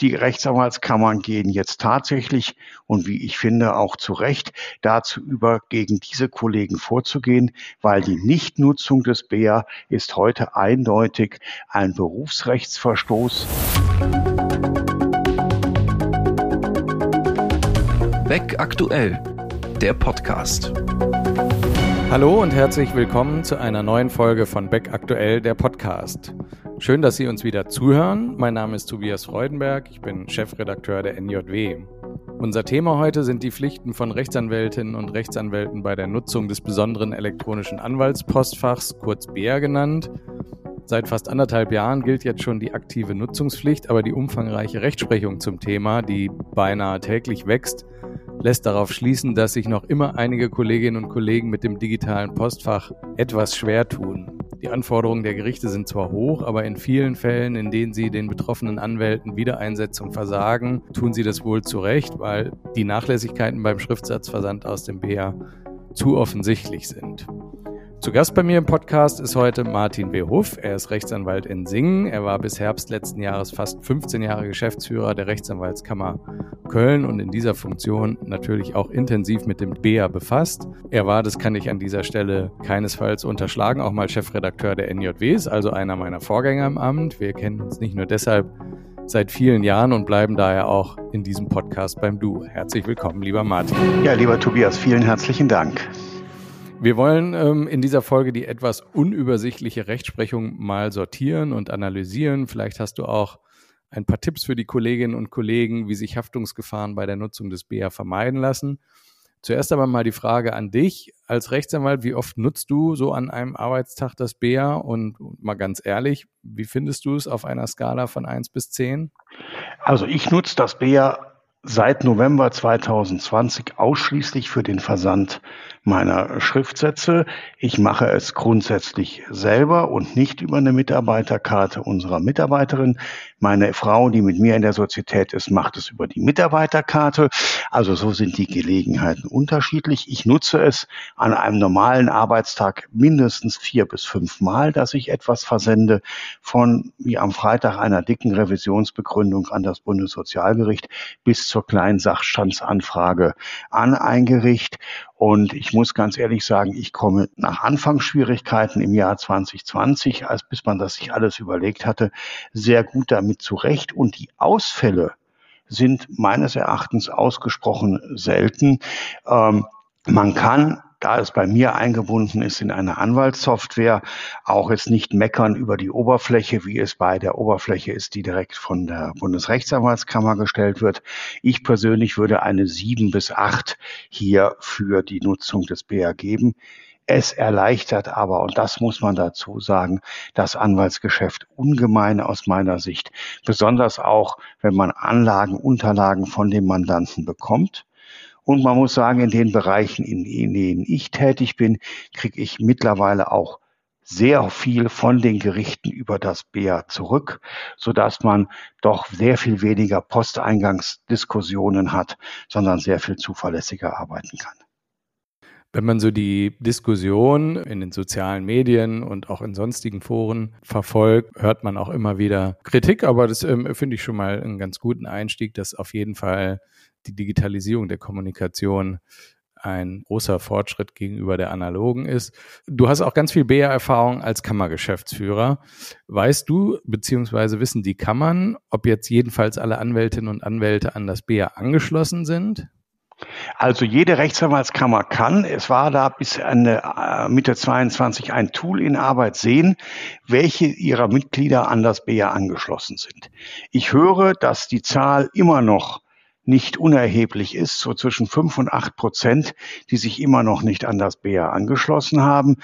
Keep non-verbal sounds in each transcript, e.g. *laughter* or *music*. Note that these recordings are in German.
die Rechtsanwaltskammern gehen jetzt tatsächlich und wie ich finde auch zu Recht dazu über, gegen diese Kollegen vorzugehen, weil die Nichtnutzung des BEA ist heute eindeutig ein Berufsrechtsverstoß. Beck aktuell, der Podcast. Hallo und herzlich willkommen zu einer neuen Folge von Beck aktuell, der Podcast. Schön, dass Sie uns wieder zuhören. Mein Name ist Tobias Freudenberg, ich bin Chefredakteur der NJW. Unser Thema heute sind die Pflichten von Rechtsanwältinnen und Rechtsanwälten bei der Nutzung des besonderen elektronischen Anwaltspostfachs, kurz BER genannt. Seit fast anderthalb Jahren gilt jetzt schon die aktive Nutzungspflicht, aber die umfangreiche Rechtsprechung zum Thema, die beinahe täglich wächst, lässt darauf schließen, dass sich noch immer einige Kolleginnen und Kollegen mit dem digitalen Postfach etwas schwer tun. Die Anforderungen der Gerichte sind zwar hoch, aber in vielen Fällen, in denen sie den betroffenen Anwälten Wiedereinsetzung versagen, tun sie das wohl zu Recht, weil die Nachlässigkeiten beim Schriftsatzversand aus dem BA zu offensichtlich sind. Zu Gast bei mir im Podcast ist heute Martin W. Huff. Er ist Rechtsanwalt in Singen. Er war bis Herbst letzten Jahres fast 15 Jahre Geschäftsführer der Rechtsanwaltskammer Köln und in dieser Funktion natürlich auch intensiv mit dem BEA befasst. Er war, das kann ich an dieser Stelle keinesfalls unterschlagen, auch mal Chefredakteur der NJWs, also einer meiner Vorgänger im Amt. Wir kennen uns nicht nur deshalb seit vielen Jahren und bleiben daher auch in diesem Podcast beim Du. Herzlich willkommen, lieber Martin. Ja, lieber Tobias, vielen herzlichen Dank. Wir wollen ähm, in dieser Folge die etwas unübersichtliche Rechtsprechung mal sortieren und analysieren. Vielleicht hast du auch ein paar Tipps für die Kolleginnen und Kollegen, wie sich Haftungsgefahren bei der Nutzung des BA vermeiden lassen. Zuerst aber mal die Frage an dich als Rechtsanwalt, wie oft nutzt du so an einem Arbeitstag das BA und mal ganz ehrlich, wie findest du es auf einer Skala von 1 bis 10? Also ich nutze das BA seit November 2020 ausschließlich für den Versand meiner Schriftsätze. Ich mache es grundsätzlich selber und nicht über eine Mitarbeiterkarte unserer Mitarbeiterin. Meine Frau, die mit mir in der Sozietät ist, macht es über die Mitarbeiterkarte. Also so sind die Gelegenheiten unterschiedlich. Ich nutze es an einem normalen Arbeitstag mindestens vier bis fünf Mal, dass ich etwas versende von wie am Freitag einer dicken Revisionsbegründung an das Bundessozialgericht bis zur kleinen Sachstandsanfrage an ein Gericht. Und ich muss ganz ehrlich sagen, ich komme nach Anfangsschwierigkeiten im Jahr 2020, als bis man das sich alles überlegt hatte, sehr gut damit zurecht. Und die Ausfälle sind meines Erachtens ausgesprochen selten. Ähm, man kann da es bei mir eingebunden ist in eine Anwaltssoftware, auch jetzt nicht meckern über die Oberfläche, wie es bei der Oberfläche ist, die direkt von der Bundesrechtsanwaltskammer gestellt wird. Ich persönlich würde eine sieben bis acht hier für die Nutzung des BR geben. Es erleichtert aber, und das muss man dazu sagen, das Anwaltsgeschäft ungemein aus meiner Sicht. Besonders auch, wenn man Anlagen, Unterlagen von dem Mandanten bekommt und man muss sagen, in den Bereichen, in, in denen ich tätig bin, kriege ich mittlerweile auch sehr viel von den Gerichten über das BA zurück, so dass man doch sehr viel weniger Posteingangsdiskussionen hat, sondern sehr viel zuverlässiger arbeiten kann. Wenn man so die Diskussion in den sozialen Medien und auch in sonstigen Foren verfolgt, hört man auch immer wieder Kritik, aber das ähm, finde ich schon mal einen ganz guten Einstieg, dass auf jeden Fall die Digitalisierung der Kommunikation ein großer Fortschritt gegenüber der analogen ist. Du hast auch ganz viel BR-Erfahrung als Kammergeschäftsführer. Weißt du, beziehungsweise wissen die Kammern, ob jetzt jedenfalls alle Anwältinnen und Anwälte an das BR angeschlossen sind? Also jede Rechtsanwaltskammer kann, es war da bis Ende, äh, Mitte 22 ein Tool in Arbeit sehen, welche ihrer Mitglieder an das BR angeschlossen sind. Ich höre, dass die Zahl immer noch nicht unerheblich ist, so zwischen fünf und acht Prozent, die sich immer noch nicht an das BA angeschlossen haben.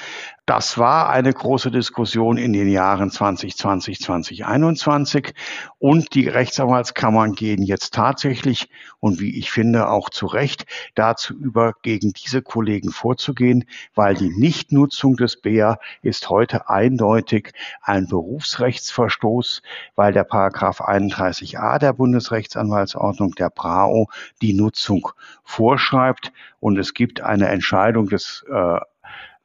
Das war eine große Diskussion in den Jahren 2020, 2021 und die Rechtsanwaltskammern gehen jetzt tatsächlich und wie ich finde auch zu Recht dazu über, gegen diese Kollegen vorzugehen, weil die Nichtnutzung des BA ist heute eindeutig ein Berufsrechtsverstoß, weil der Paragraph 31a der Bundesrechtsanwaltsordnung der BRAO die Nutzung vorschreibt und es gibt eine Entscheidung des äh,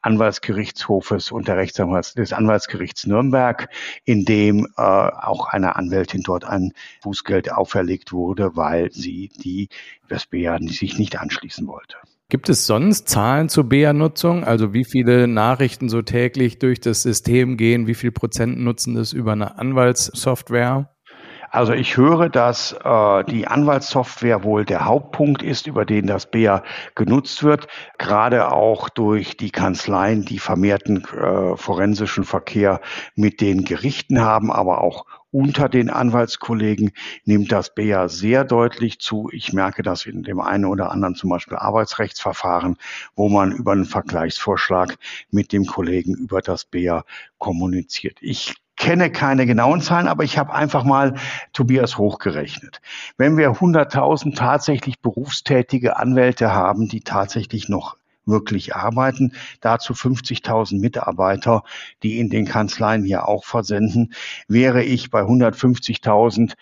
Anwaltsgerichtshofes und der Rechtsanwalts des Anwaltsgerichts Nürnberg, in dem äh, auch einer Anwältin dort ein Bußgeld auferlegt wurde, weil sie die das BA sich nicht anschließen wollte. Gibt es sonst Zahlen zur BA-Nutzung? Also wie viele Nachrichten so täglich durch das System gehen? Wie viel Prozent nutzen das über eine Anwaltssoftware? Also ich höre, dass äh, die Anwaltssoftware wohl der Hauptpunkt ist, über den das BEA genutzt wird, gerade auch durch die Kanzleien, die vermehrten äh, forensischen Verkehr mit den Gerichten haben, aber auch unter den Anwaltskollegen nimmt das BEA sehr deutlich zu. Ich merke das in dem einen oder anderen zum Beispiel Arbeitsrechtsverfahren, wo man über einen Vergleichsvorschlag mit dem Kollegen über das BEA kommuniziert. Ich kenne keine genauen Zahlen, aber ich habe einfach mal Tobias hochgerechnet. Wenn wir 100.000 tatsächlich berufstätige Anwälte haben, die tatsächlich noch wirklich arbeiten. Dazu 50.000 Mitarbeiter, die in den Kanzleien hier auch versenden. Wäre ich bei 150.000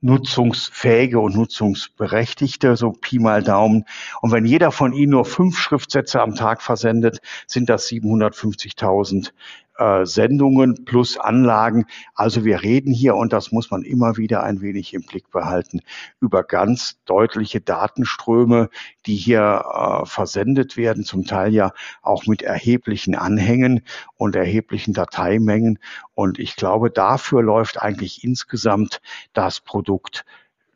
nutzungsfähige und nutzungsberechtigte, so Pi mal Daumen. Und wenn jeder von Ihnen nur fünf Schriftsätze am Tag versendet, sind das 750.000 äh, Sendungen plus Anlagen. Also wir reden hier, und das muss man immer wieder ein wenig im Blick behalten, über ganz deutliche Datenströme, die hier äh, versendet werden, zum Teil ja auch mit erheblichen Anhängen und erheblichen Dateimengen. Und ich glaube, dafür läuft eigentlich insgesamt das Produkt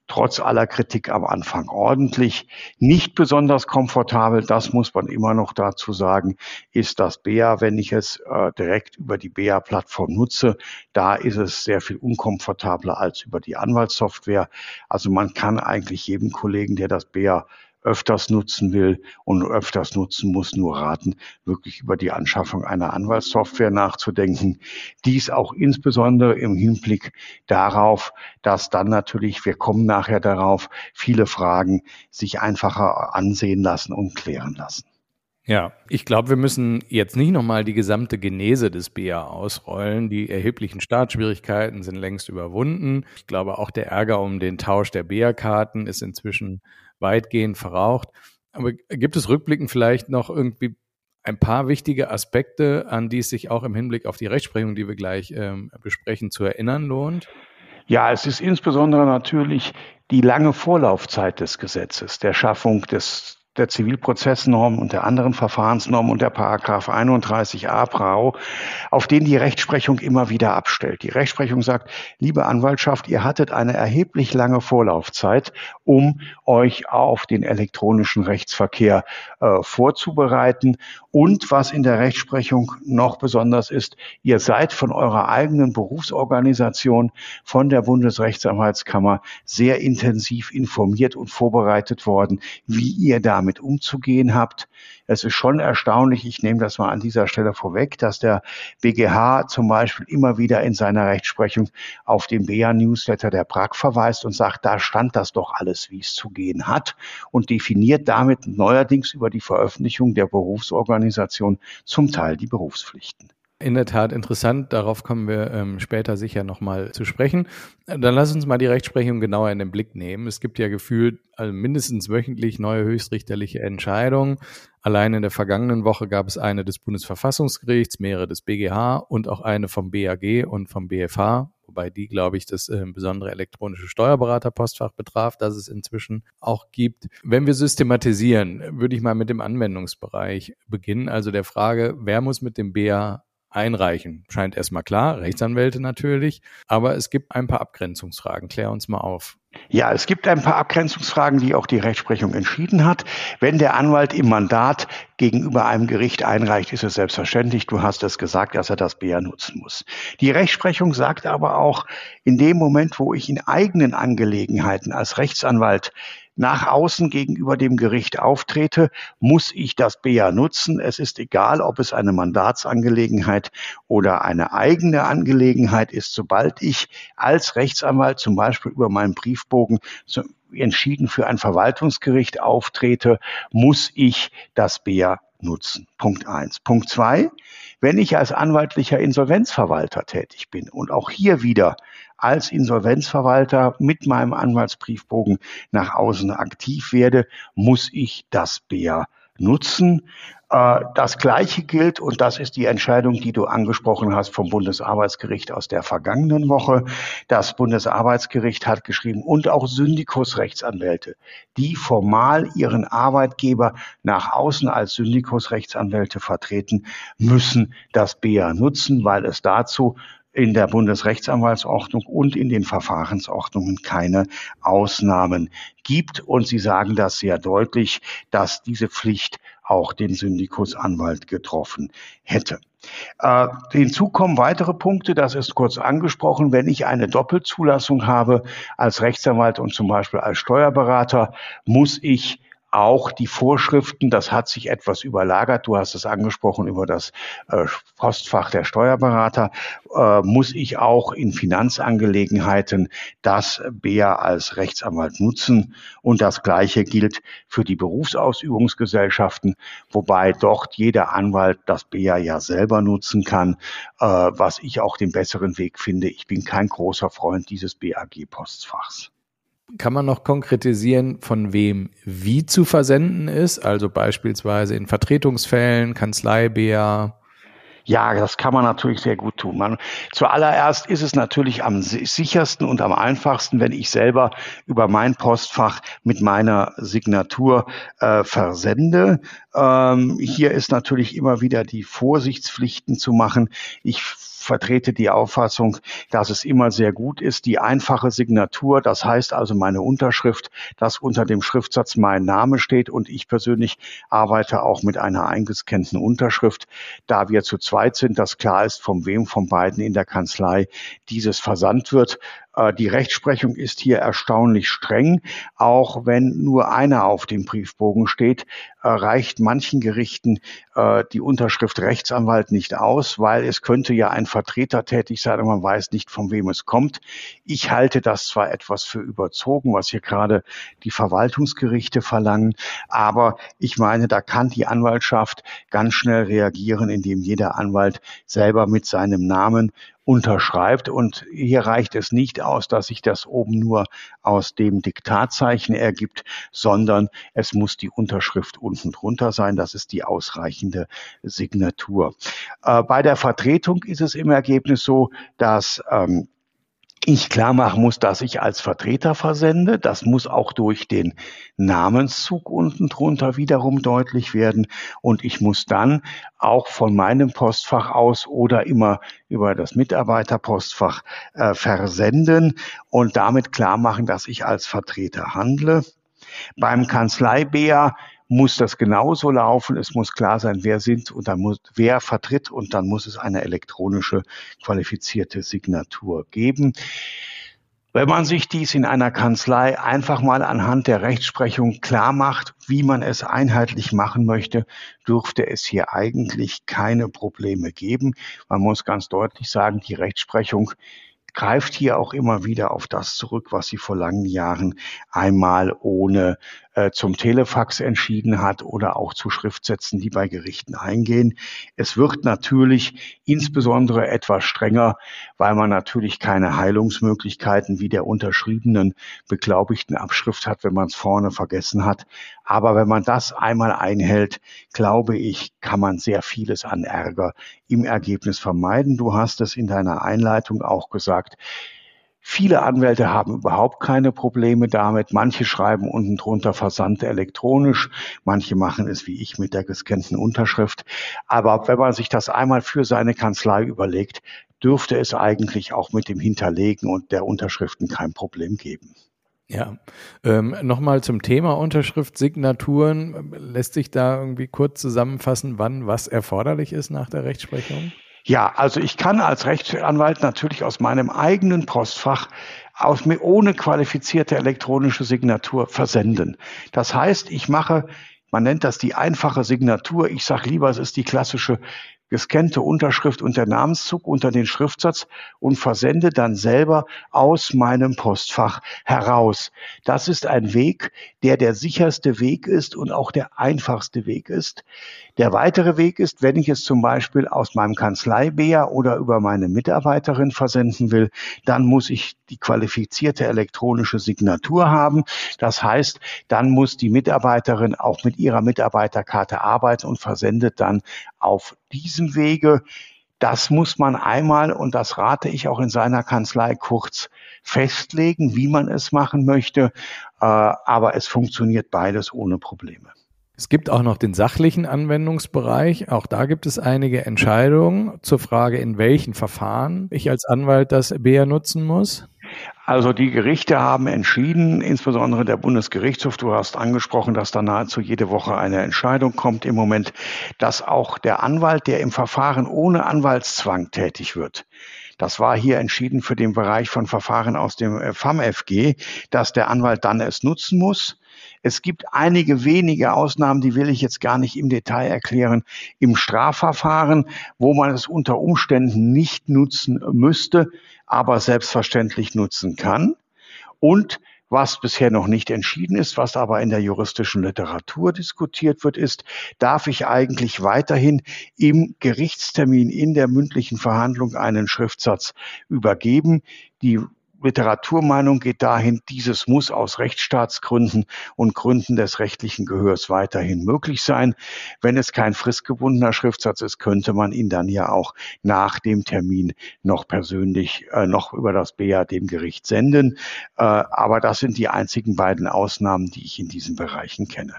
trotz aller Kritik am Anfang ordentlich. Nicht besonders komfortabel, das muss man immer noch dazu sagen, ist das BEA, wenn ich es äh, direkt über die BEA-Plattform nutze. Da ist es sehr viel unkomfortabler als über die Anwaltssoftware. Also man kann eigentlich jedem Kollegen, der das BEA öfters nutzen will und öfters nutzen muss, nur raten, wirklich über die Anschaffung einer Anwaltssoftware nachzudenken. Dies auch insbesondere im Hinblick darauf, dass dann natürlich, wir kommen nachher darauf, viele Fragen sich einfacher ansehen lassen und klären lassen. Ja, ich glaube, wir müssen jetzt nicht nochmal die gesamte Genese des BA ausrollen. Die erheblichen Startschwierigkeiten sind längst überwunden. Ich glaube, auch der Ärger um den Tausch der BA-Karten ist inzwischen weitgehend verraucht. Aber gibt es rückblickend vielleicht noch irgendwie ein paar wichtige Aspekte, an die es sich auch im Hinblick auf die Rechtsprechung, die wir gleich ähm, besprechen, zu erinnern lohnt? Ja, es ist insbesondere natürlich die lange Vorlaufzeit des Gesetzes, der Schaffung des der Zivilprozessnorm und der anderen Verfahrensnorm und der Paragraph 31a Brau, auf den die Rechtsprechung immer wieder abstellt. Die Rechtsprechung sagt, liebe Anwaltschaft, ihr hattet eine erheblich lange Vorlaufzeit, um euch auf den elektronischen Rechtsverkehr äh, vorzubereiten. Und was in der Rechtsprechung noch besonders ist, ihr seid von eurer eigenen Berufsorganisation, von der Bundesrechtsanwaltskammer sehr intensiv informiert und vorbereitet worden, wie ihr damit damit umzugehen habt. Es ist schon erstaunlich, ich nehme das mal an dieser Stelle vorweg, dass der BGH zum Beispiel immer wieder in seiner Rechtsprechung auf den BA-Newsletter der BRAG verweist und sagt, da stand das doch alles, wie es zu gehen hat und definiert damit neuerdings über die Veröffentlichung der Berufsorganisation zum Teil die Berufspflichten. In der Tat interessant, darauf kommen wir ähm, später sicher nochmal zu sprechen. Dann lass uns mal die Rechtsprechung genauer in den Blick nehmen. Es gibt ja gefühlt also mindestens wöchentlich neue höchstrichterliche Entscheidungen. Allein in der vergangenen Woche gab es eine des Bundesverfassungsgerichts, mehrere des BGH und auch eine vom BAG und vom BFH, wobei die, glaube ich, das äh, besondere elektronische Steuerberaterpostfach betraf, das es inzwischen auch gibt. Wenn wir systematisieren, würde ich mal mit dem Anwendungsbereich beginnen, also der Frage, wer muss mit dem BA einreichen. Scheint erstmal klar, Rechtsanwälte natürlich, aber es gibt ein paar Abgrenzungsfragen. Klär uns mal auf. Ja, es gibt ein paar Abgrenzungsfragen, die auch die Rechtsprechung entschieden hat. Wenn der Anwalt im Mandat gegenüber einem Gericht einreicht, ist es selbstverständlich, du hast es gesagt, dass er das BR nutzen muss. Die Rechtsprechung sagt aber auch, in dem Moment, wo ich in eigenen Angelegenheiten als Rechtsanwalt nach außen gegenüber dem Gericht auftrete, muss ich das BA nutzen. Es ist egal, ob es eine Mandatsangelegenheit oder eine eigene Angelegenheit ist. Sobald ich als Rechtsanwalt zum Beispiel über meinen Briefbogen entschieden für ein Verwaltungsgericht auftrete, muss ich das BA nutzen. Punkt eins. Punkt zwei. Wenn ich als anwaltlicher Insolvenzverwalter tätig bin und auch hier wieder als Insolvenzverwalter mit meinem Anwaltsbriefbogen nach außen aktiv werde, muss ich das BEA nutzen. Äh, das Gleiche gilt, und das ist die Entscheidung, die du angesprochen hast vom Bundesarbeitsgericht aus der vergangenen Woche. Das Bundesarbeitsgericht hat geschrieben, und auch Syndikusrechtsanwälte, die formal ihren Arbeitgeber nach außen als Syndikusrechtsanwälte vertreten, müssen das BA nutzen, weil es dazu in der Bundesrechtsanwaltsordnung und in den Verfahrensordnungen keine Ausnahmen gibt. Und Sie sagen das sehr deutlich, dass diese Pflicht auch den Syndikusanwalt getroffen hätte. Äh, hinzu kommen weitere Punkte, das ist kurz angesprochen. Wenn ich eine Doppelzulassung habe als Rechtsanwalt und zum Beispiel als Steuerberater, muss ich auch die Vorschriften, das hat sich etwas überlagert, du hast es angesprochen über das äh, Postfach der Steuerberater, äh, muss ich auch in Finanzangelegenheiten das BEA als Rechtsanwalt nutzen. Und das Gleiche gilt für die Berufsausübungsgesellschaften, wobei dort jeder Anwalt das BEA ja selber nutzen kann, äh, was ich auch den besseren Weg finde. Ich bin kein großer Freund dieses BAG-Postfachs. Kann man noch konkretisieren, von wem wie zu versenden ist? Also beispielsweise in Vertretungsfällen, Kanzlei, ja, das kann man natürlich sehr gut tun. Man, zuallererst ist es natürlich am sichersten und am einfachsten, wenn ich selber über mein Postfach mit meiner Signatur äh, versende. Ähm, hier ist natürlich immer wieder die Vorsichtspflichten zu machen. Ich vertrete die Auffassung, dass es immer sehr gut ist, die einfache Signatur, das heißt also meine Unterschrift, dass unter dem Schriftsatz mein Name steht und ich persönlich arbeite auch mit einer eingescannten Unterschrift, da wir zu zweit sind, dass klar ist, von wem von beiden in der Kanzlei dieses versandt wird. Äh, die Rechtsprechung ist hier erstaunlich streng. Auch wenn nur einer auf dem Briefbogen steht, äh, reicht manchen Gerichten äh, die Unterschrift Rechtsanwalt nicht aus, weil es könnte ja ein Vertreter tätig sein und man weiß nicht, von wem es kommt. Ich halte das zwar etwas für überzogen, was hier gerade die Verwaltungsgerichte verlangen, aber ich meine, da kann die Anwaltschaft ganz schnell reagieren, indem jeder Anwalt selber mit seinem Namen unterschreibt. Und hier reicht es nicht aus, dass sich das oben nur aus dem Diktatzeichen ergibt, sondern es muss die Unterschrift unten drunter sein. Das ist die ausreichende Signatur. Äh, bei der Vertretung ist es im Ergebnis so, dass ähm, ich klar machen muss, dass ich als Vertreter versende. Das muss auch durch den Namenszug unten drunter wiederum deutlich werden. Und ich muss dann auch von meinem Postfach aus oder immer über das Mitarbeiterpostfach äh, versenden und damit klar machen, dass ich als Vertreter handle. Beim Kanzlei-BA muss das genauso laufen. Es muss klar sein, wer sind und dann muss, wer vertritt und dann muss es eine elektronische qualifizierte Signatur geben. Wenn man sich dies in einer Kanzlei einfach mal anhand der Rechtsprechung klar macht, wie man es einheitlich machen möchte, dürfte es hier eigentlich keine Probleme geben. Man muss ganz deutlich sagen, die Rechtsprechung greift hier auch immer wieder auf das zurück, was sie vor langen Jahren einmal ohne zum Telefax entschieden hat oder auch zu Schriftsätzen, die bei Gerichten eingehen. Es wird natürlich insbesondere etwas strenger, weil man natürlich keine Heilungsmöglichkeiten wie der unterschriebenen beglaubigten Abschrift hat, wenn man es vorne vergessen hat. Aber wenn man das einmal einhält, glaube ich, kann man sehr vieles an Ärger im Ergebnis vermeiden. Du hast es in deiner Einleitung auch gesagt. Viele Anwälte haben überhaupt keine Probleme damit. Manche schreiben unten drunter Versand elektronisch. Manche machen es wie ich mit der gescannten Unterschrift. Aber wenn man sich das einmal für seine Kanzlei überlegt, dürfte es eigentlich auch mit dem Hinterlegen und der Unterschriften kein Problem geben. Ja, ähm, nochmal zum Thema Unterschriftssignaturen. Lässt sich da irgendwie kurz zusammenfassen, wann was erforderlich ist nach der Rechtsprechung? Ja, also ich kann als Rechtsanwalt natürlich aus meinem eigenen Postfach aus mir ohne qualifizierte elektronische Signatur versenden. Das heißt, ich mache, man nennt das die einfache Signatur. Ich sage lieber, es ist die klassische gescannte Unterschrift und der Namenszug unter den Schriftsatz und versende dann selber aus meinem Postfach heraus. Das ist ein Weg, der der sicherste Weg ist und auch der einfachste Weg ist. Der weitere Weg ist, wenn ich es zum Beispiel aus meinem Kanzleibär oder über meine Mitarbeiterin versenden will, dann muss ich die qualifizierte elektronische Signatur haben. Das heißt, dann muss die Mitarbeiterin auch mit ihrer Mitarbeiterkarte arbeiten und versendet dann auf diesem Wege das muss man einmal, und das rate ich auch in seiner Kanzlei kurz, festlegen, wie man es machen möchte. Äh, aber es funktioniert beides ohne Probleme. Es gibt auch noch den sachlichen Anwendungsbereich. Auch da gibt es einige Entscheidungen zur Frage, in welchen Verfahren ich als Anwalt das BEA nutzen muss. Also die Gerichte haben entschieden, insbesondere der Bundesgerichtshof, du hast angesprochen, dass da nahezu jede Woche eine Entscheidung kommt im Moment, dass auch der Anwalt, der im Verfahren ohne Anwaltszwang tätig wird, das war hier entschieden für den Bereich von Verfahren aus dem äh, FAMFG, dass der Anwalt dann es nutzen muss. Es gibt einige wenige Ausnahmen, die will ich jetzt gar nicht im Detail erklären, im Strafverfahren, wo man es unter Umständen nicht nutzen müsste, aber selbstverständlich nutzen kann. Und was bisher noch nicht entschieden ist, was aber in der juristischen Literatur diskutiert wird, ist, darf ich eigentlich weiterhin im Gerichtstermin in der mündlichen Verhandlung einen Schriftsatz übergeben. Die Literaturmeinung geht dahin, dieses muss aus Rechtsstaatsgründen und Gründen des rechtlichen Gehörs weiterhin möglich sein. Wenn es kein fristgebundener Schriftsatz ist, könnte man ihn dann ja auch nach dem Termin noch persönlich, äh, noch über das BA dem Gericht senden. Äh, aber das sind die einzigen beiden Ausnahmen, die ich in diesen Bereichen kenne.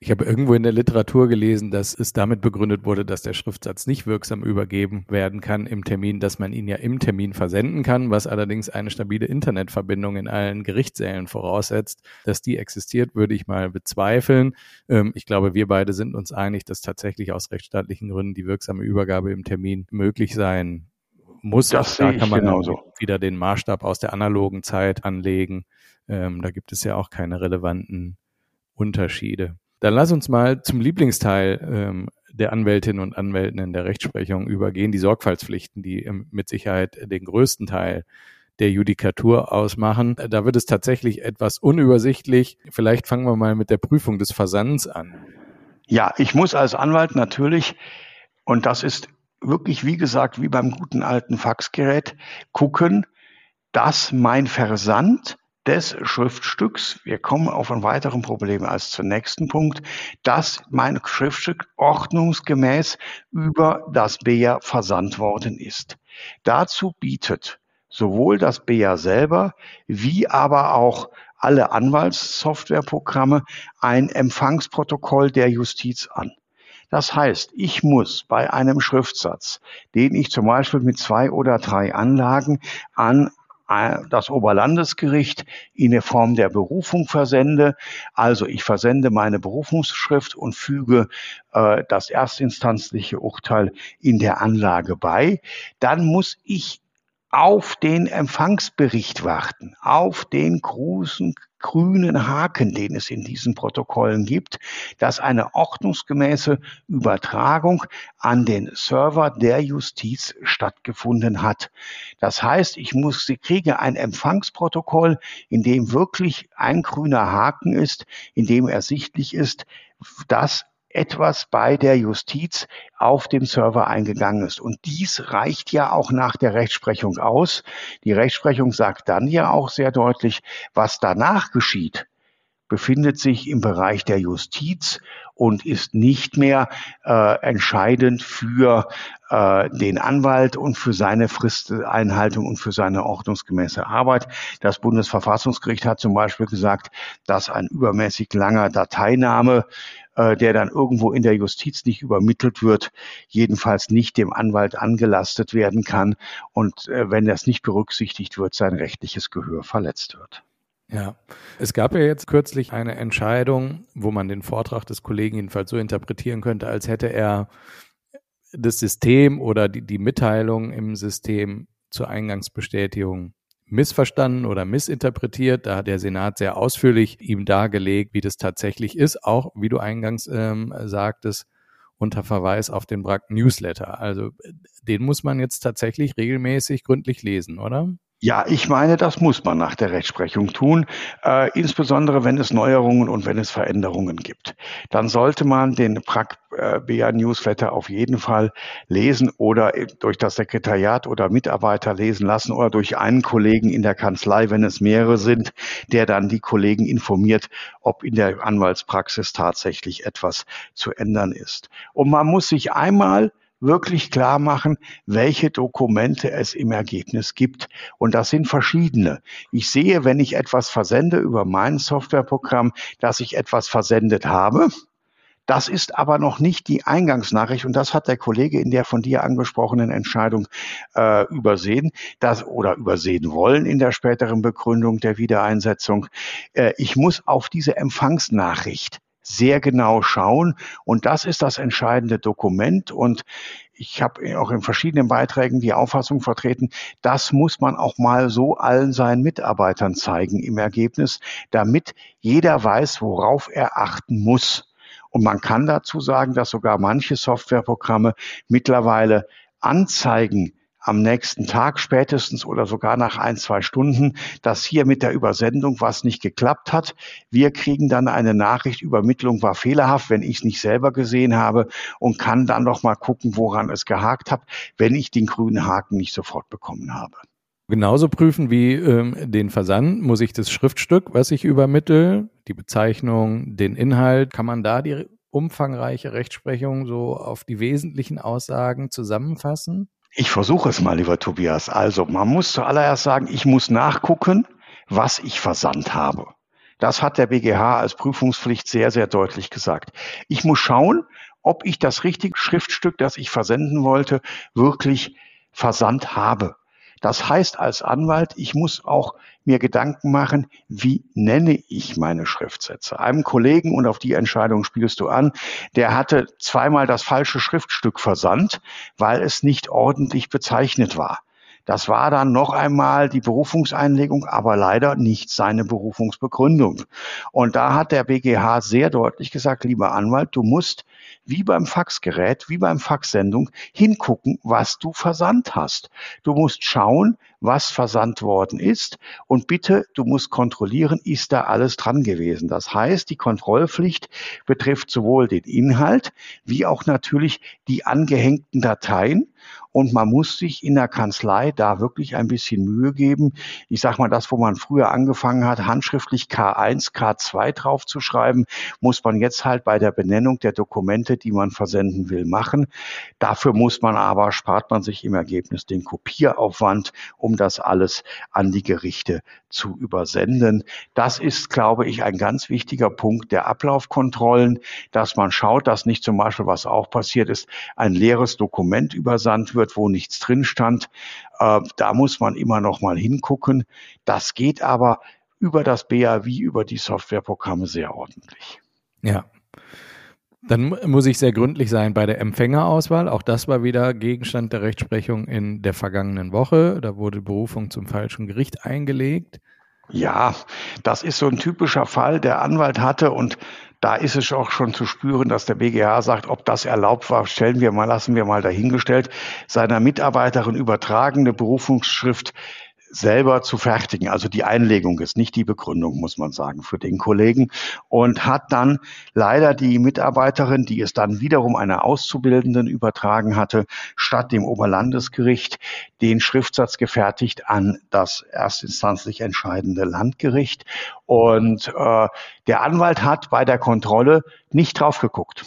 Ich habe irgendwo in der Literatur gelesen, dass es damit begründet wurde, dass der Schriftsatz nicht wirksam übergeben werden kann im Termin, dass man ihn ja im Termin versenden kann, was allerdings eine stabile Internetverbindung in allen Gerichtssälen voraussetzt. Dass die existiert, würde ich mal bezweifeln. Ähm, ich glaube, wir beide sind uns einig, dass tatsächlich aus rechtsstaatlichen Gründen die wirksame Übergabe im Termin möglich sein muss. Das da kann man genauso. wieder den Maßstab aus der analogen Zeit anlegen. Ähm, da gibt es ja auch keine relevanten Unterschiede. Dann lass uns mal zum Lieblingsteil ähm, der Anwältinnen und Anwälten in der Rechtsprechung übergehen, die Sorgfaltspflichten, die ähm, mit Sicherheit den größten Teil der Judikatur ausmachen. Da wird es tatsächlich etwas unübersichtlich. Vielleicht fangen wir mal mit der Prüfung des Versands an. Ja, ich muss als Anwalt natürlich, und das ist wirklich, wie gesagt, wie beim guten alten Faxgerät, gucken, dass mein Versand des Schriftstücks, wir kommen auf ein weiteren Problem als zum nächsten Punkt, dass mein Schriftstück ordnungsgemäß über das BEA versandt worden ist. Dazu bietet sowohl das BEA selber wie aber auch alle Anwaltssoftwareprogramme ein Empfangsprotokoll der Justiz an. Das heißt, ich muss bei einem Schriftsatz, den ich zum Beispiel mit zwei oder drei Anlagen an das Oberlandesgericht in der Form der Berufung versende. Also ich versende meine Berufungsschrift und füge äh, das erstinstanzliche Urteil in der Anlage bei. Dann muss ich auf den Empfangsbericht warten, auf den großen grünen Haken, den es in diesen Protokollen gibt, dass eine ordnungsgemäße Übertragung an den Server der Justiz stattgefunden hat. Das heißt, ich muss, sie kriege ein Empfangsprotokoll, in dem wirklich ein grüner Haken ist, in dem ersichtlich ist, dass etwas bei der Justiz auf dem Server eingegangen ist. Und dies reicht ja auch nach der Rechtsprechung aus. Die Rechtsprechung sagt dann ja auch sehr deutlich, was danach geschieht, befindet sich im Bereich der Justiz und ist nicht mehr äh, entscheidend für äh, den Anwalt und für seine Fristeinhaltung und für seine ordnungsgemäße Arbeit. Das Bundesverfassungsgericht hat zum Beispiel gesagt, dass ein übermäßig langer Dateiname äh, der dann irgendwo in der Justiz nicht übermittelt wird, jedenfalls nicht dem Anwalt angelastet werden kann und äh, wenn das nicht berücksichtigt wird, sein rechtliches Gehör verletzt wird. Ja, es gab ja jetzt kürzlich eine Entscheidung, wo man den Vortrag des Kollegen jedenfalls so interpretieren könnte, als hätte er das System oder die, die Mitteilung im System zur Eingangsbestätigung missverstanden oder missinterpretiert. Da hat der Senat sehr ausführlich ihm dargelegt, wie das tatsächlich ist, auch wie du eingangs ähm, sagtest, unter Verweis auf den Brack Newsletter. Also den muss man jetzt tatsächlich regelmäßig gründlich lesen, oder? Ja, ich meine, das muss man nach der Rechtsprechung tun, äh, insbesondere wenn es Neuerungen und wenn es Veränderungen gibt. Dann sollte man den Prag äh, BA Newsletter auf jeden Fall lesen oder durch das Sekretariat oder Mitarbeiter lesen lassen oder durch einen Kollegen in der Kanzlei, wenn es mehrere sind, der dann die Kollegen informiert, ob in der Anwaltspraxis tatsächlich etwas zu ändern ist. Und man muss sich einmal wirklich klar machen, welche Dokumente es im Ergebnis gibt. Und das sind verschiedene. Ich sehe, wenn ich etwas versende über mein Softwareprogramm, dass ich etwas versendet habe. Das ist aber noch nicht die Eingangsnachricht und das hat der Kollege in der von dir angesprochenen Entscheidung äh, übersehen das, oder übersehen wollen in der späteren Begründung der Wiedereinsetzung. Äh, ich muss auf diese Empfangsnachricht sehr genau schauen. Und das ist das entscheidende Dokument. Und ich habe auch in verschiedenen Beiträgen die Auffassung vertreten, das muss man auch mal so allen seinen Mitarbeitern zeigen im Ergebnis, damit jeder weiß, worauf er achten muss. Und man kann dazu sagen, dass sogar manche Softwareprogramme mittlerweile Anzeigen am nächsten Tag spätestens oder sogar nach ein, zwei Stunden, dass hier mit der Übersendung was nicht geklappt hat. Wir kriegen dann eine Nachricht, Übermittlung war fehlerhaft, wenn ich es nicht selber gesehen habe und kann dann noch mal gucken, woran es gehakt hat, wenn ich den grünen Haken nicht sofort bekommen habe. Genauso prüfen wie ähm, den Versand, muss ich das Schriftstück, was ich übermittle, die Bezeichnung, den Inhalt, kann man da die umfangreiche Rechtsprechung so auf die wesentlichen Aussagen zusammenfassen? Ich versuche es mal, lieber Tobias. Also, man muss zuallererst sagen, ich muss nachgucken, was ich versandt habe. Das hat der BGH als Prüfungspflicht sehr, sehr deutlich gesagt. Ich muss schauen, ob ich das richtige Schriftstück, das ich versenden wollte, wirklich versandt habe. Das heißt als Anwalt, ich muss auch mir Gedanken machen, wie nenne ich meine Schriftsätze. Einem Kollegen, und auf die Entscheidung spielst du an, der hatte zweimal das falsche Schriftstück versandt, weil es nicht ordentlich bezeichnet war. Das war dann noch einmal die Berufungseinlegung, aber leider nicht seine Berufungsbegründung. Und da hat der BGH sehr deutlich gesagt, lieber Anwalt, du musst wie beim Faxgerät, wie beim Faxsendung hingucken, was du versandt hast. Du musst schauen, was versandt worden ist und bitte, du musst kontrollieren, ist da alles dran gewesen. Das heißt, die Kontrollpflicht betrifft sowohl den Inhalt wie auch natürlich die angehängten Dateien und man muss sich in der Kanzlei da wirklich ein bisschen Mühe geben. Ich sage mal, das, wo man früher angefangen hat, handschriftlich K1, K2 draufzuschreiben, muss man jetzt halt bei der Benennung der Dokumente, die man versenden will, machen. Dafür muss man aber, spart man sich im Ergebnis den Kopieraufwand, um das alles an die Gerichte zu übersenden. Das ist, glaube ich, ein ganz wichtiger Punkt der Ablaufkontrollen, dass man schaut, dass nicht zum Beispiel, was auch passiert ist, ein leeres Dokument übersandt wird wird, wo nichts drin stand. Äh, da muss man immer noch mal hingucken. Das geht aber über das BAW, über die Softwareprogramme sehr ordentlich. Ja. Dann muss ich sehr gründlich sein bei der Empfängerauswahl. Auch das war wieder Gegenstand der Rechtsprechung in der vergangenen Woche. Da wurde Berufung zum falschen Gericht eingelegt. Ja, das ist so ein typischer Fall, der Anwalt hatte und da ist es auch schon zu spüren, dass der BGH sagt, ob das erlaubt war, stellen wir mal, lassen wir mal dahingestellt, seiner Mitarbeiterin übertragene Berufungsschrift selber zu fertigen. Also die Einlegung ist nicht die Begründung, muss man sagen, für den Kollegen. Und hat dann leider die Mitarbeiterin, die es dann wiederum einer Auszubildenden übertragen hatte, statt dem Oberlandesgericht den Schriftsatz gefertigt an das erstinstanzlich entscheidende Landgericht. Und äh, der Anwalt hat bei der Kontrolle nicht drauf geguckt.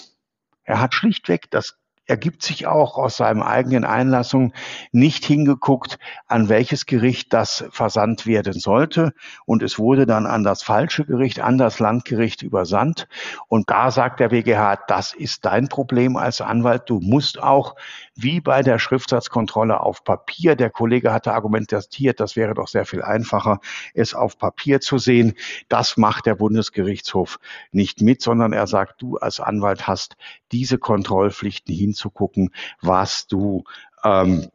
Er hat schlichtweg das ergibt sich auch aus seinem eigenen Einlassung nicht hingeguckt, an welches Gericht das versandt werden sollte. Und es wurde dann an das falsche Gericht, an das Landgericht übersandt. Und da sagt der BGH, das ist dein Problem als Anwalt. Du musst auch, wie bei der Schriftsatzkontrolle auf Papier, der Kollege hatte argumentiert, das wäre doch sehr viel einfacher, es auf Papier zu sehen. Das macht der Bundesgerichtshof nicht mit, sondern er sagt, du als Anwalt hast diese Kontrollpflichten hin hinzugucken, was du ähm,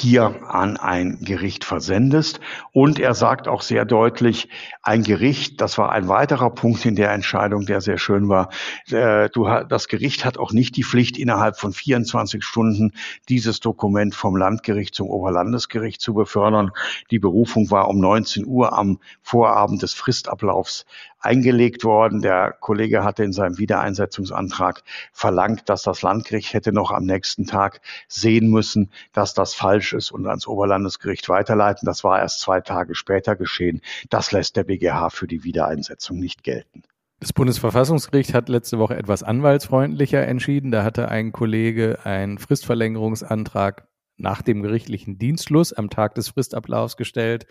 hier an ein Gericht versendest. Und er sagt auch sehr deutlich, ein Gericht, das war ein weiterer Punkt in der Entscheidung, der sehr schön war, äh, du, das Gericht hat auch nicht die Pflicht, innerhalb von 24 Stunden dieses Dokument vom Landgericht zum Oberlandesgericht zu befördern. Die Berufung war um 19 Uhr am Vorabend des Fristablaufs eingelegt worden. Der Kollege hatte in seinem Wiedereinsetzungsantrag verlangt, dass das Landgericht hätte noch am nächsten Tag sehen müssen, dass das falsch ist und ans Oberlandesgericht weiterleiten. Das war erst zwei Tage später geschehen. Das lässt der BGH für die Wiedereinsetzung nicht gelten. Das Bundesverfassungsgericht hat letzte Woche etwas anwaltsfreundlicher entschieden. Da hatte ein Kollege einen Fristverlängerungsantrag nach dem gerichtlichen Dienstschluss am Tag des Fristablaufs gestellt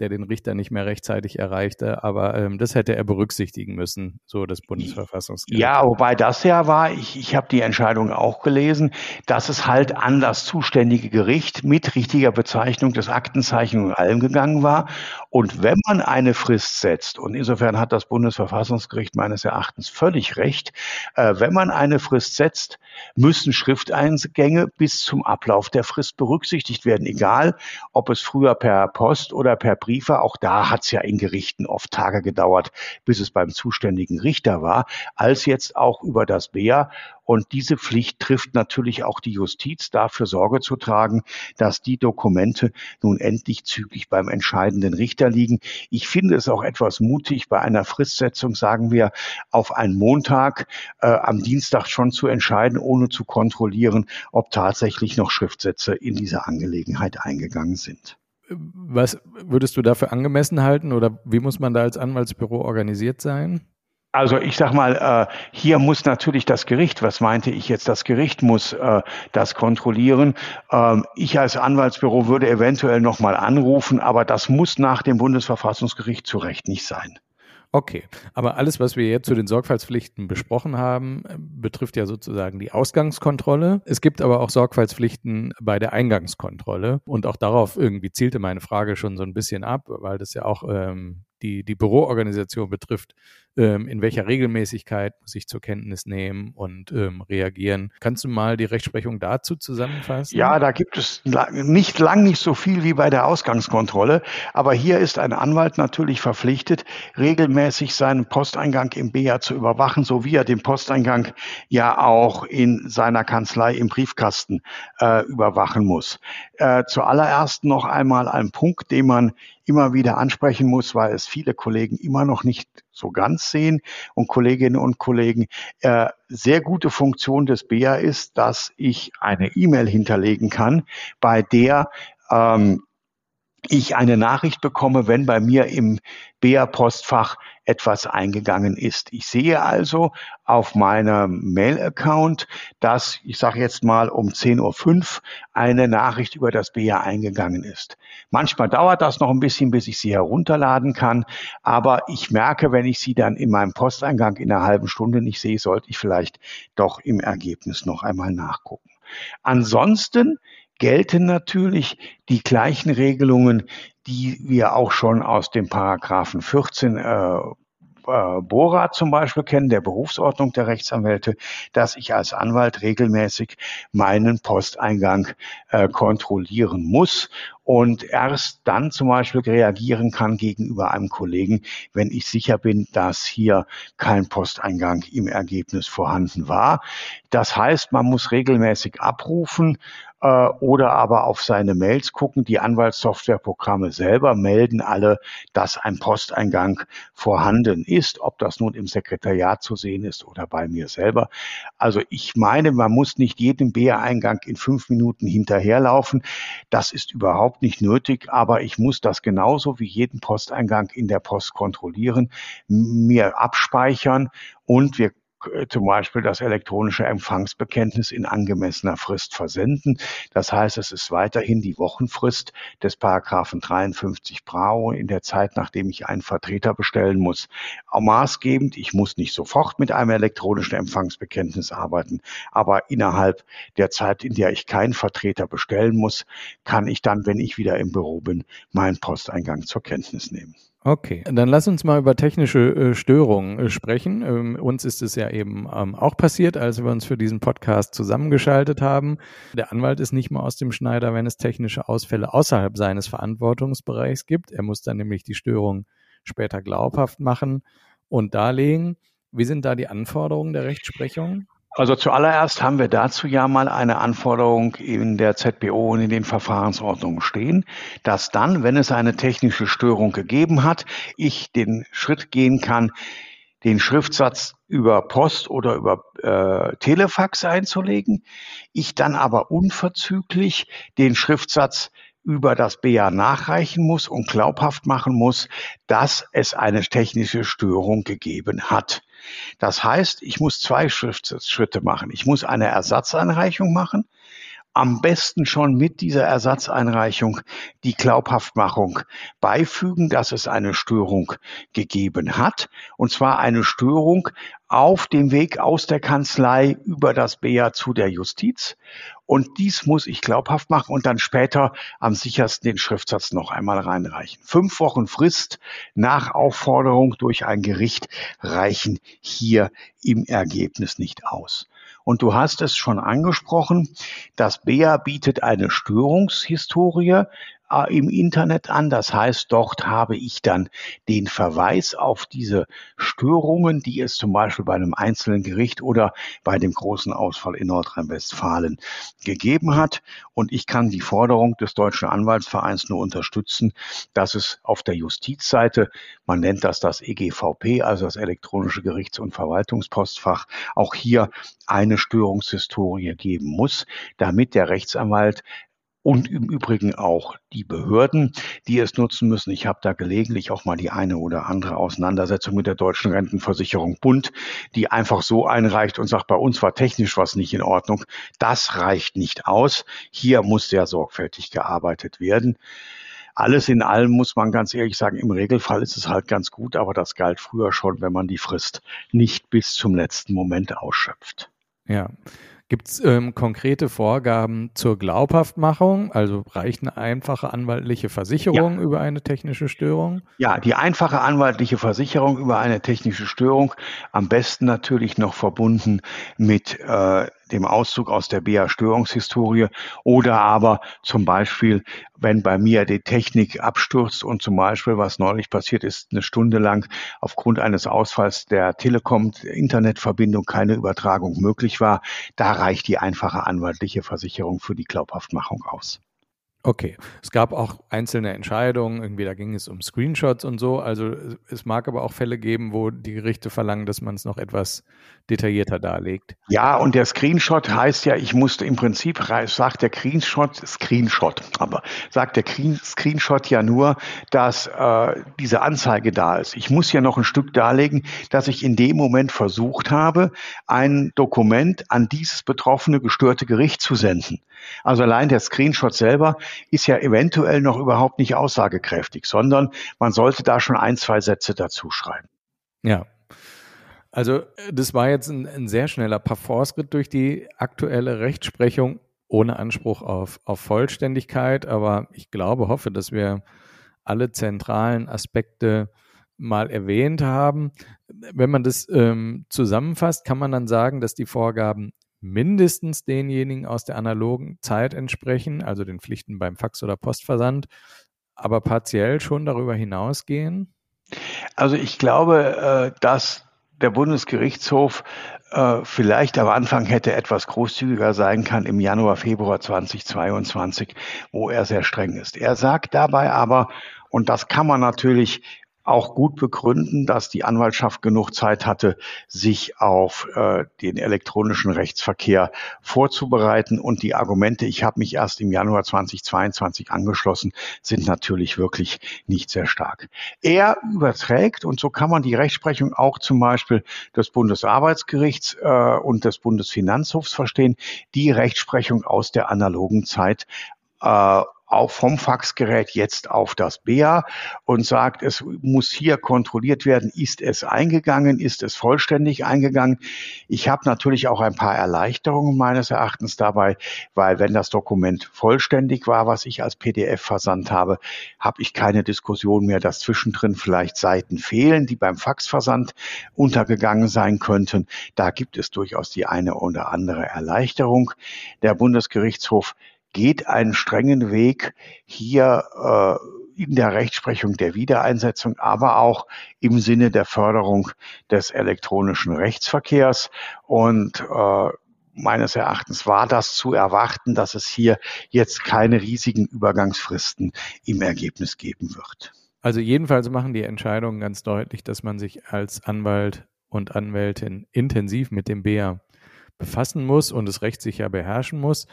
der den Richter nicht mehr rechtzeitig erreichte. Aber ähm, das hätte er berücksichtigen müssen, so das Bundesverfassungsgericht. Ja, wobei das ja war, ich, ich habe die Entscheidung auch gelesen, dass es halt an das zuständige Gericht mit richtiger Bezeichnung des Aktenzeichen und allem gegangen war. Und wenn man eine Frist setzt, und insofern hat das Bundesverfassungsgericht meines Erachtens völlig recht, äh, wenn man eine Frist setzt, müssen Schrifteingänge bis zum Ablauf der Frist berücksichtigt werden, egal ob es früher per Post oder per Brief Briefe. Auch da hat es ja in Gerichten oft Tage gedauert, bis es beim zuständigen Richter war, als jetzt auch über das BEA. Und diese Pflicht trifft natürlich auch die Justiz, dafür Sorge zu tragen, dass die Dokumente nun endlich zügig beim entscheidenden Richter liegen. Ich finde es auch etwas mutig, bei einer Fristsetzung, sagen wir, auf einen Montag äh, am Dienstag schon zu entscheiden, ohne zu kontrollieren, ob tatsächlich noch Schriftsätze in diese Angelegenheit eingegangen sind. Was würdest du dafür angemessen halten oder wie muss man da als Anwaltsbüro organisiert sein? Also ich sag mal, äh, hier muss natürlich das Gericht, was meinte ich jetzt, das Gericht muss äh, das kontrollieren. Ähm, ich als Anwaltsbüro würde eventuell nochmal anrufen, aber das muss nach dem Bundesverfassungsgericht zu Recht nicht sein. Okay, aber alles, was wir jetzt zu den Sorgfaltspflichten besprochen haben, betrifft ja sozusagen die Ausgangskontrolle. Es gibt aber auch Sorgfaltspflichten bei der Eingangskontrolle und auch darauf irgendwie zielte meine Frage schon so ein bisschen ab, weil das ja auch ähm, die, die Büroorganisation betrifft, ähm, in welcher Regelmäßigkeit muss ich zur Kenntnis nehmen und ähm, reagieren. Kannst du mal die Rechtsprechung dazu zusammenfassen? Ja, da gibt es nicht lang nicht so viel wie bei der Ausgangskontrolle, aber hier ist ein Anwalt natürlich verpflichtet, regelmäßig seinen Posteingang im BA zu überwachen, so wie er den Posteingang ja auch in seiner Kanzlei im Briefkasten äh, überwachen muss. Äh, zuallererst noch einmal ein Punkt, den man immer wieder ansprechen muss, weil es viele Kollegen immer noch nicht so ganz sehen und Kolleginnen und Kollegen. Äh, sehr gute Funktion des BA ist, dass ich eine E-Mail hinterlegen kann, bei der ähm, ich eine Nachricht bekomme, wenn bei mir im BA-Postfach etwas eingegangen ist. Ich sehe also auf meinem Mail-Account, dass, ich sage jetzt mal um 10.05 Uhr eine Nachricht über das BA eingegangen ist. Manchmal dauert das noch ein bisschen, bis ich sie herunterladen kann, aber ich merke, wenn ich sie dann in meinem Posteingang in einer halben Stunde nicht sehe, sollte ich vielleicht doch im Ergebnis noch einmal nachgucken. Ansonsten gelten natürlich die gleichen Regelungen, die wir auch schon aus dem Paragraphen 14 äh, äh, BORA zum Beispiel kennen, der Berufsordnung der Rechtsanwälte, dass ich als Anwalt regelmäßig meinen Posteingang äh, kontrollieren muss und erst dann zum Beispiel reagieren kann gegenüber einem Kollegen, wenn ich sicher bin, dass hier kein Posteingang im Ergebnis vorhanden war. Das heißt, man muss regelmäßig abrufen äh, oder aber auf seine Mails gucken. Die Anwaltssoftwareprogramme selber melden alle, dass ein Posteingang vorhanden ist, ob das nun im Sekretariat zu sehen ist oder bei mir selber. Also ich meine, man muss nicht jedem BA-Eingang in fünf Minuten hinterherlaufen. Das ist überhaupt nicht nötig, aber ich muss das genauso wie jeden Posteingang in der Post kontrollieren, mir abspeichern und wir zum Beispiel das elektronische Empfangsbekenntnis in angemessener Frist versenden. Das heißt, es ist weiterhin die Wochenfrist des Paragraphen 53 Brau in der Zeit, nachdem ich einen Vertreter bestellen muss. Maßgebend, ich muss nicht sofort mit einem elektronischen Empfangsbekenntnis arbeiten, aber innerhalb der Zeit, in der ich keinen Vertreter bestellen muss, kann ich dann, wenn ich wieder im Büro bin, meinen Posteingang zur Kenntnis nehmen. Okay, dann lass uns mal über technische äh, Störungen äh, sprechen. Ähm, uns ist es ja eben ähm, auch passiert, als wir uns für diesen Podcast zusammengeschaltet haben. Der Anwalt ist nicht mal aus dem Schneider, wenn es technische Ausfälle außerhalb seines Verantwortungsbereichs gibt. Er muss dann nämlich die Störung später glaubhaft machen und darlegen. Wie sind da die Anforderungen der Rechtsprechung? Also zuallererst haben wir dazu ja mal eine Anforderung in der ZBO und in den Verfahrensordnungen stehen, dass dann, wenn es eine technische Störung gegeben hat, ich den Schritt gehen kann, den Schriftsatz über Post oder über äh, Telefax einzulegen, ich dann aber unverzüglich den Schriftsatz über das BA nachreichen muss und glaubhaft machen muss, dass es eine technische Störung gegeben hat. Das heißt, ich muss zwei Schritte machen. Ich muss eine Ersatzeinreichung machen, am besten schon mit dieser Ersatzeinreichung die Glaubhaftmachung beifügen, dass es eine Störung gegeben hat. Und zwar eine Störung auf dem Weg aus der Kanzlei über das BA zu der Justiz. Und dies muss ich glaubhaft machen und dann später am sichersten den Schriftsatz noch einmal reinreichen. Fünf Wochen Frist nach Aufforderung durch ein Gericht reichen hier im Ergebnis nicht aus. Und du hast es schon angesprochen, das BEA bietet eine Störungshistorie im Internet an. Das heißt, dort habe ich dann den Verweis auf diese Störungen, die es zum Beispiel bei einem einzelnen Gericht oder bei dem großen Ausfall in Nordrhein-Westfalen gegeben hat. Und ich kann die Forderung des Deutschen Anwaltsvereins nur unterstützen, dass es auf der Justizseite, man nennt das das EGVP, also das elektronische Gerichts- und Verwaltungspostfach, auch hier eine Störungshistorie geben muss, damit der Rechtsanwalt und im Übrigen auch die Behörden, die es nutzen müssen. Ich habe da gelegentlich auch mal die eine oder andere Auseinandersetzung mit der deutschen Rentenversicherung Bund, die einfach so einreicht und sagt, bei uns war technisch was nicht in Ordnung. Das reicht nicht aus. Hier muss sehr sorgfältig gearbeitet werden. Alles in allem muss man ganz ehrlich sagen, im Regelfall ist es halt ganz gut, aber das galt früher schon, wenn man die Frist nicht bis zum letzten Moment ausschöpft. Ja. Gibt es ähm, konkrete Vorgaben zur Glaubhaftmachung? Also reicht eine einfache anwaltliche Versicherung ja. über eine technische Störung? Ja, die einfache anwaltliche Versicherung über eine technische Störung, am besten natürlich noch verbunden mit äh, dem Auszug aus der BA-Störungshistorie oder aber zum Beispiel, wenn bei mir die Technik abstürzt und zum Beispiel, was neulich passiert ist, eine Stunde lang aufgrund eines Ausfalls der Telekom-Internetverbindung keine Übertragung möglich war, da reicht die einfache anwaltliche Versicherung für die Glaubhaftmachung aus. Okay, es gab auch einzelne Entscheidungen, irgendwie da ging es um Screenshots und so. Also es mag aber auch Fälle geben, wo die Gerichte verlangen, dass man es noch etwas detaillierter darlegt. Ja, und der Screenshot heißt ja, ich musste im Prinzip, sagt der Screenshot, Screenshot, aber sagt der Screenshot ja nur, dass äh, diese Anzeige da ist. Ich muss ja noch ein Stück darlegen, dass ich in dem Moment versucht habe, ein Dokument an dieses betroffene gestörte Gericht zu senden. Also allein der Screenshot selber ist ja eventuell noch überhaupt nicht aussagekräftig, sondern man sollte da schon ein, zwei Sätze dazu schreiben. Ja. Also das war jetzt ein, ein sehr schneller Parforce-Ritt durch die aktuelle Rechtsprechung ohne Anspruch auf, auf Vollständigkeit, aber ich glaube, hoffe, dass wir alle zentralen Aspekte mal erwähnt haben. Wenn man das ähm, zusammenfasst, kann man dann sagen, dass die Vorgaben mindestens denjenigen aus der analogen Zeit entsprechen, also den Pflichten beim Fax- oder Postversand, aber partiell schon darüber hinausgehen? Also ich glaube, äh, dass der Bundesgerichtshof äh, vielleicht am Anfang hätte etwas großzügiger sein kann im Januar, Februar 2022, wo er sehr streng ist. Er sagt dabei aber, und das kann man natürlich auch gut begründen, dass die Anwaltschaft genug Zeit hatte, sich auf äh, den elektronischen Rechtsverkehr vorzubereiten. Und die Argumente, ich habe mich erst im Januar 2022 angeschlossen, sind natürlich wirklich nicht sehr stark. Er überträgt, und so kann man die Rechtsprechung auch zum Beispiel des Bundesarbeitsgerichts äh, und des Bundesfinanzhofs verstehen, die Rechtsprechung aus der analogen Zeit äh, auch vom Faxgerät jetzt auf das BEA und sagt, es muss hier kontrolliert werden, ist es eingegangen, ist es vollständig eingegangen. Ich habe natürlich auch ein paar Erleichterungen meines Erachtens dabei, weil wenn das Dokument vollständig war, was ich als PDF versandt habe, habe ich keine Diskussion mehr, dass zwischendrin vielleicht Seiten fehlen, die beim Faxversand untergegangen sein könnten. Da gibt es durchaus die eine oder andere Erleichterung. Der Bundesgerichtshof geht einen strengen Weg hier äh, in der Rechtsprechung der Wiedereinsetzung, aber auch im Sinne der Förderung des elektronischen Rechtsverkehrs. Und äh, meines Erachtens war das zu erwarten, dass es hier jetzt keine riesigen Übergangsfristen im Ergebnis geben wird. Also jedenfalls machen die Entscheidungen ganz deutlich, dass man sich als Anwalt und Anwältin intensiv mit dem BEA befassen muss und es rechtssicher beherrschen muss.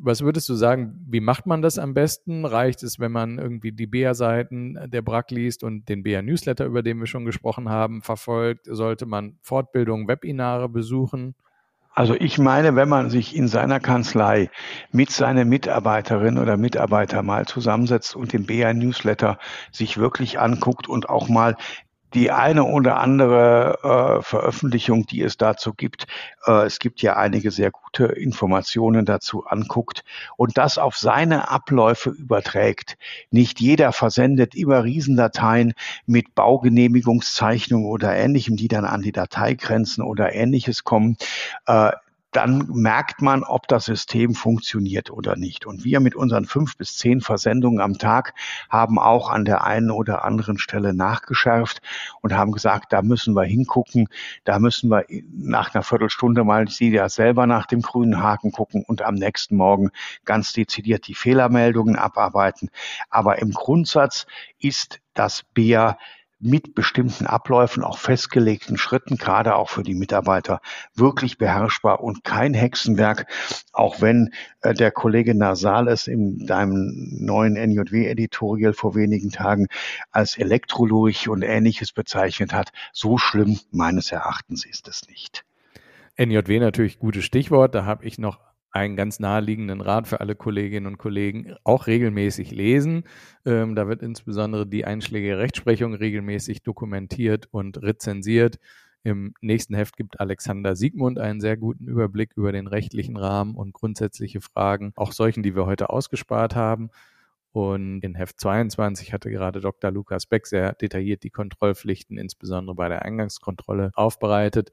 Was würdest du sagen, wie macht man das am besten? Reicht es, wenn man irgendwie die BEA-Seiten der BRAC liest und den BEA-Newsletter, über den wir schon gesprochen haben, verfolgt? Sollte man Fortbildungen, Webinare besuchen? Also ich meine, wenn man sich in seiner Kanzlei mit seinen Mitarbeiterin oder Mitarbeiter mal zusammensetzt und den BA Newsletter sich wirklich anguckt und auch mal die eine oder andere äh, Veröffentlichung, die es dazu gibt, äh, es gibt ja einige sehr gute Informationen dazu anguckt und das auf seine Abläufe überträgt. Nicht jeder versendet immer Riesendateien mit Baugenehmigungszeichnung oder ähnlichem, die dann an die Dateigrenzen oder ähnliches kommen. Äh, dann merkt man, ob das System funktioniert oder nicht. Und wir mit unseren fünf bis zehn Versendungen am Tag haben auch an der einen oder anderen Stelle nachgeschärft und haben gesagt, da müssen wir hingucken, da müssen wir nach einer Viertelstunde mal Sie ja selber nach dem grünen Haken gucken und am nächsten Morgen ganz dezidiert die Fehlermeldungen abarbeiten. Aber im Grundsatz ist das BEA mit bestimmten Abläufen, auch festgelegten Schritten, gerade auch für die Mitarbeiter, wirklich beherrschbar und kein Hexenwerk, auch wenn äh, der Kollege Nasal es in deinem neuen NJW-Editorial vor wenigen Tagen als Elektrolurich und ähnliches bezeichnet hat. So schlimm meines Erachtens ist es nicht. NJW natürlich gutes Stichwort. Da habe ich noch einen ganz naheliegenden Rat für alle Kolleginnen und Kollegen auch regelmäßig lesen. Ähm, da wird insbesondere die einschlägige Rechtsprechung regelmäßig dokumentiert und rezensiert. Im nächsten Heft gibt Alexander Siegmund einen sehr guten Überblick über den rechtlichen Rahmen und grundsätzliche Fragen, auch solchen, die wir heute ausgespart haben. Und in Heft 22 hatte gerade Dr. Lukas Beck sehr detailliert die Kontrollpflichten, insbesondere bei der Eingangskontrolle, aufbereitet.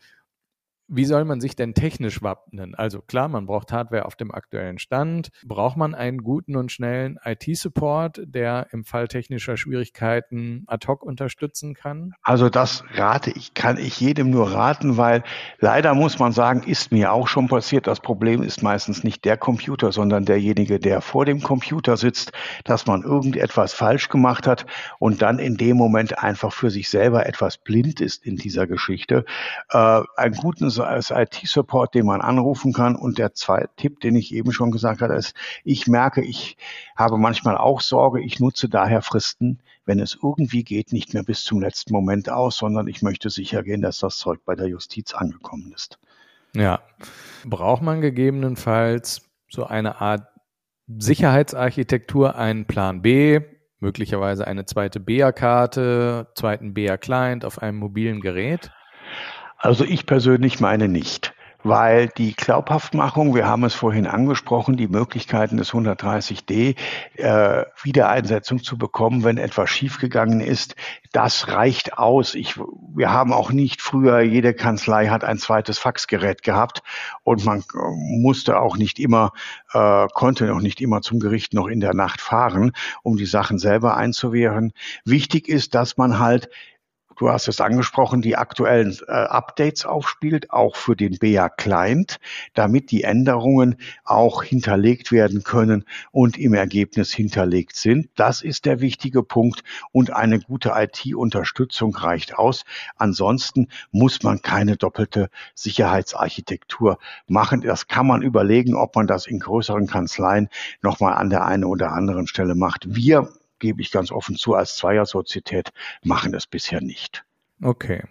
Wie soll man sich denn technisch wappnen? Also klar, man braucht Hardware auf dem aktuellen Stand. Braucht man einen guten und schnellen IT-Support, der im Fall technischer Schwierigkeiten ad hoc unterstützen kann? Also das rate ich, kann ich jedem nur raten, weil leider muss man sagen, ist mir auch schon passiert. Das Problem ist meistens nicht der Computer, sondern derjenige, der vor dem Computer sitzt, dass man irgendetwas falsch gemacht hat und dann in dem Moment einfach für sich selber etwas blind ist in dieser Geschichte. Äh, einen guten als IT-Support, den man anrufen kann. Und der zweite Tipp, den ich eben schon gesagt habe, ist, ich merke, ich habe manchmal auch Sorge. Ich nutze daher Fristen, wenn es irgendwie geht, nicht mehr bis zum letzten Moment aus, sondern ich möchte sicher gehen, dass das Zeug bei der Justiz angekommen ist. Ja. Braucht man gegebenenfalls so eine Art Sicherheitsarchitektur, einen Plan B, möglicherweise eine zweite BEA-Karte, zweiten BEA-Client auf einem mobilen Gerät? Also ich persönlich meine nicht, weil die Glaubhaftmachung, wir haben es vorhin angesprochen, die Möglichkeiten des 130d äh, Wiedereinsetzung zu bekommen, wenn etwas schiefgegangen ist, das reicht aus. Ich, wir haben auch nicht früher, jede Kanzlei hat ein zweites Faxgerät gehabt und man äh, musste auch nicht immer, äh, konnte noch nicht immer zum Gericht noch in der Nacht fahren, um die Sachen selber einzuwehren. Wichtig ist, dass man halt du hast es angesprochen, die aktuellen äh, Updates aufspielt, auch für den BA Client, damit die Änderungen auch hinterlegt werden können und im Ergebnis hinterlegt sind. Das ist der wichtige Punkt und eine gute IT-Unterstützung reicht aus. Ansonsten muss man keine doppelte Sicherheitsarchitektur machen. Das kann man überlegen, ob man das in größeren Kanzleien nochmal an der einen oder anderen Stelle macht. Wir gebe ich ganz offen zu, als Zweiersozietät machen es bisher nicht. Okay.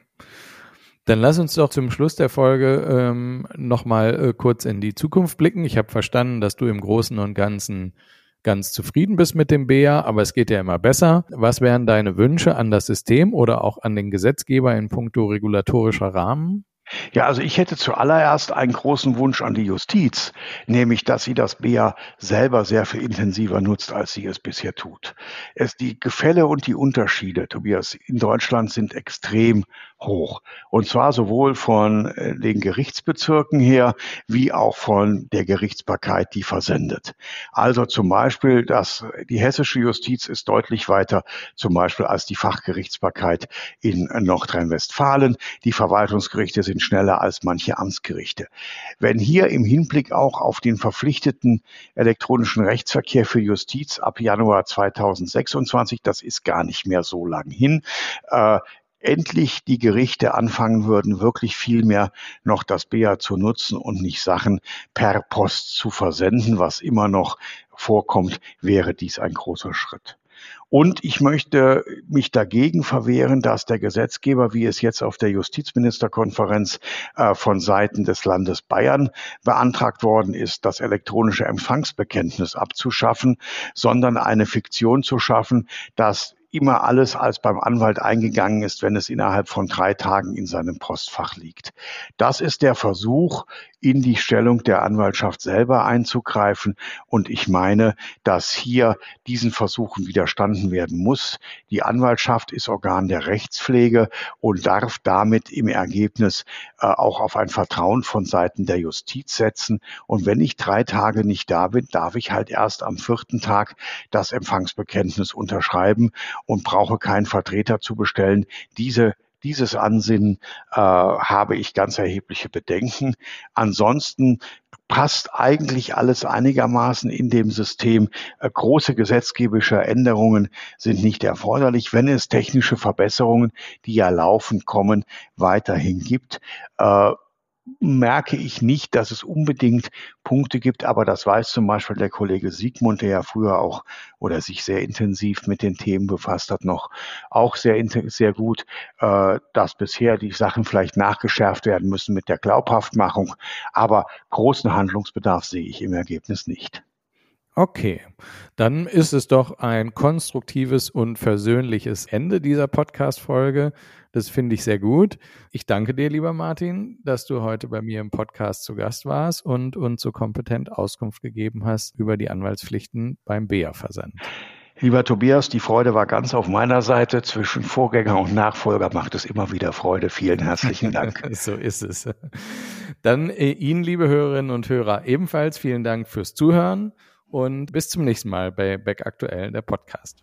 Dann lass uns doch zum Schluss der Folge ähm, nochmal äh, kurz in die Zukunft blicken. Ich habe verstanden, dass du im Großen und Ganzen ganz zufrieden bist mit dem BEA, aber es geht ja immer besser. Was wären deine Wünsche an das System oder auch an den Gesetzgeber in puncto regulatorischer Rahmen? Ja, also ich hätte zuallererst einen großen Wunsch an die Justiz, nämlich, dass sie das BEA selber sehr viel intensiver nutzt, als sie es bisher tut. Es, die Gefälle und die Unterschiede, Tobias, in Deutschland sind extrem hoch. Und zwar sowohl von äh, den Gerichtsbezirken her, wie auch von der Gerichtsbarkeit, die versendet. Also zum Beispiel, dass die hessische Justiz ist deutlich weiter, zum Beispiel als die Fachgerichtsbarkeit in Nordrhein-Westfalen. Die Verwaltungsgerichte sind schneller als manche Amtsgerichte. Wenn hier im Hinblick auch auf den verpflichteten elektronischen Rechtsverkehr für Justiz ab Januar 2026, das ist gar nicht mehr so lang hin, äh, endlich die Gerichte anfangen würden, wirklich viel mehr noch das BEA zu nutzen und nicht Sachen per Post zu versenden, was immer noch vorkommt, wäre dies ein großer Schritt. Und ich möchte mich dagegen verwehren, dass der Gesetzgeber, wie es jetzt auf der Justizministerkonferenz äh, von Seiten des Landes Bayern beantragt worden ist, das elektronische Empfangsbekenntnis abzuschaffen, sondern eine Fiktion zu schaffen, dass immer alles als beim Anwalt eingegangen ist, wenn es innerhalb von drei Tagen in seinem Postfach liegt. Das ist der Versuch, in die Stellung der Anwaltschaft selber einzugreifen. Und ich meine, dass hier diesen Versuchen widerstanden werden muss. Die Anwaltschaft ist Organ der Rechtspflege und darf damit im Ergebnis äh, auch auf ein Vertrauen von Seiten der Justiz setzen. Und wenn ich drei Tage nicht da bin, darf ich halt erst am vierten Tag das Empfangsbekenntnis unterschreiben und brauche keinen Vertreter zu bestellen. Diese dieses Ansinnen äh, habe ich ganz erhebliche Bedenken. Ansonsten passt eigentlich alles einigermaßen in dem System. Äh, große gesetzgeberische Änderungen sind nicht erforderlich, wenn es technische Verbesserungen, die ja laufend kommen, weiterhin gibt. Äh, merke ich nicht, dass es unbedingt Punkte gibt, aber das weiß zum Beispiel der Kollege Siegmund, der ja früher auch oder sich sehr intensiv mit den Themen befasst hat, noch auch sehr, sehr gut, äh, dass bisher die Sachen vielleicht nachgeschärft werden müssen mit der Glaubhaftmachung, aber großen Handlungsbedarf sehe ich im Ergebnis nicht. Okay, dann ist es doch ein konstruktives und versöhnliches Ende dieser Podcast-Folge. Das finde ich sehr gut. Ich danke dir, lieber Martin, dass du heute bei mir im Podcast zu Gast warst und uns so kompetent Auskunft gegeben hast über die Anwaltspflichten beim BEA-Versand. Lieber Tobias, die Freude war ganz auf meiner Seite. Zwischen Vorgänger und Nachfolger macht es immer wieder Freude. Vielen herzlichen Dank. *laughs* so ist es. Dann äh, Ihnen, liebe Hörerinnen und Hörer, ebenfalls vielen Dank fürs Zuhören und bis zum nächsten Mal bei Back Aktuell, der Podcast.